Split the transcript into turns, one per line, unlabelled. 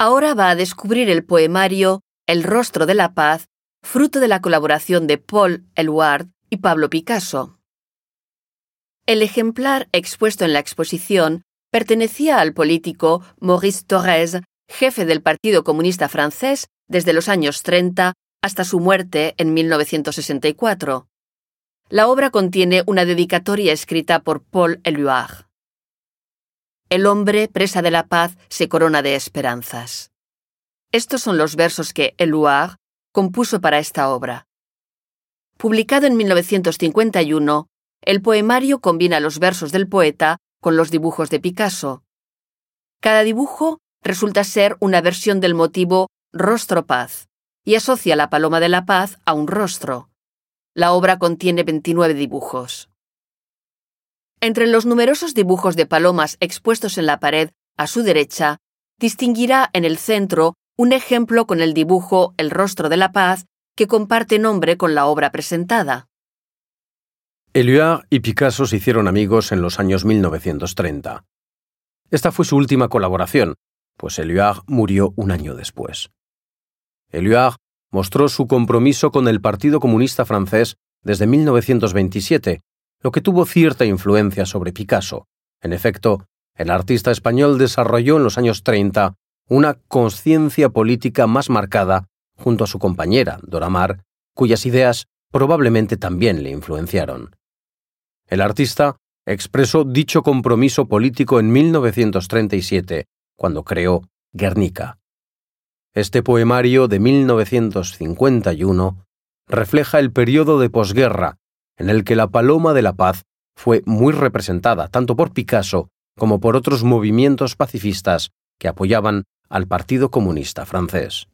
ahora va a descubrir el poemario El rostro de la paz, fruto de la colaboración de Paul Eluard y Pablo Picasso. El ejemplar expuesto en la exposición pertenecía al político Maurice Thorez, jefe del Partido Comunista francés desde los años 30 hasta su muerte en 1964. La obra contiene una dedicatoria escrita por Paul Éluard. El hombre, presa de la paz, se corona de esperanzas. Estos son los versos que Éluard compuso para esta obra. Publicado en 1951, el poemario combina los versos del poeta con los dibujos de Picasso. Cada dibujo resulta ser una versión del motivo rostro paz y asocia la paloma de la paz a un rostro. La obra contiene 29 dibujos. Entre los numerosos dibujos de palomas expuestos en la pared a su derecha, distinguirá en el centro un ejemplo con el dibujo El rostro de la paz que comparte nombre con la obra presentada.
Éluard y Picasso se hicieron amigos en los años 1930. Esta fue su última colaboración, pues Éluard murió un año después. Éluard mostró su compromiso con el Partido Comunista francés desde 1927, lo que tuvo cierta influencia sobre Picasso. En efecto, el artista español desarrolló en los años 30 una conciencia política más marcada junto a su compañera, Dora Maar, cuyas ideas probablemente también le influenciaron. El artista expresó dicho compromiso político en 1937, cuando creó Guernica. Este poemario de 1951 refleja el periodo de posguerra en el que la Paloma de la Paz fue muy representada tanto por Picasso como por otros movimientos pacifistas que apoyaban al Partido Comunista francés.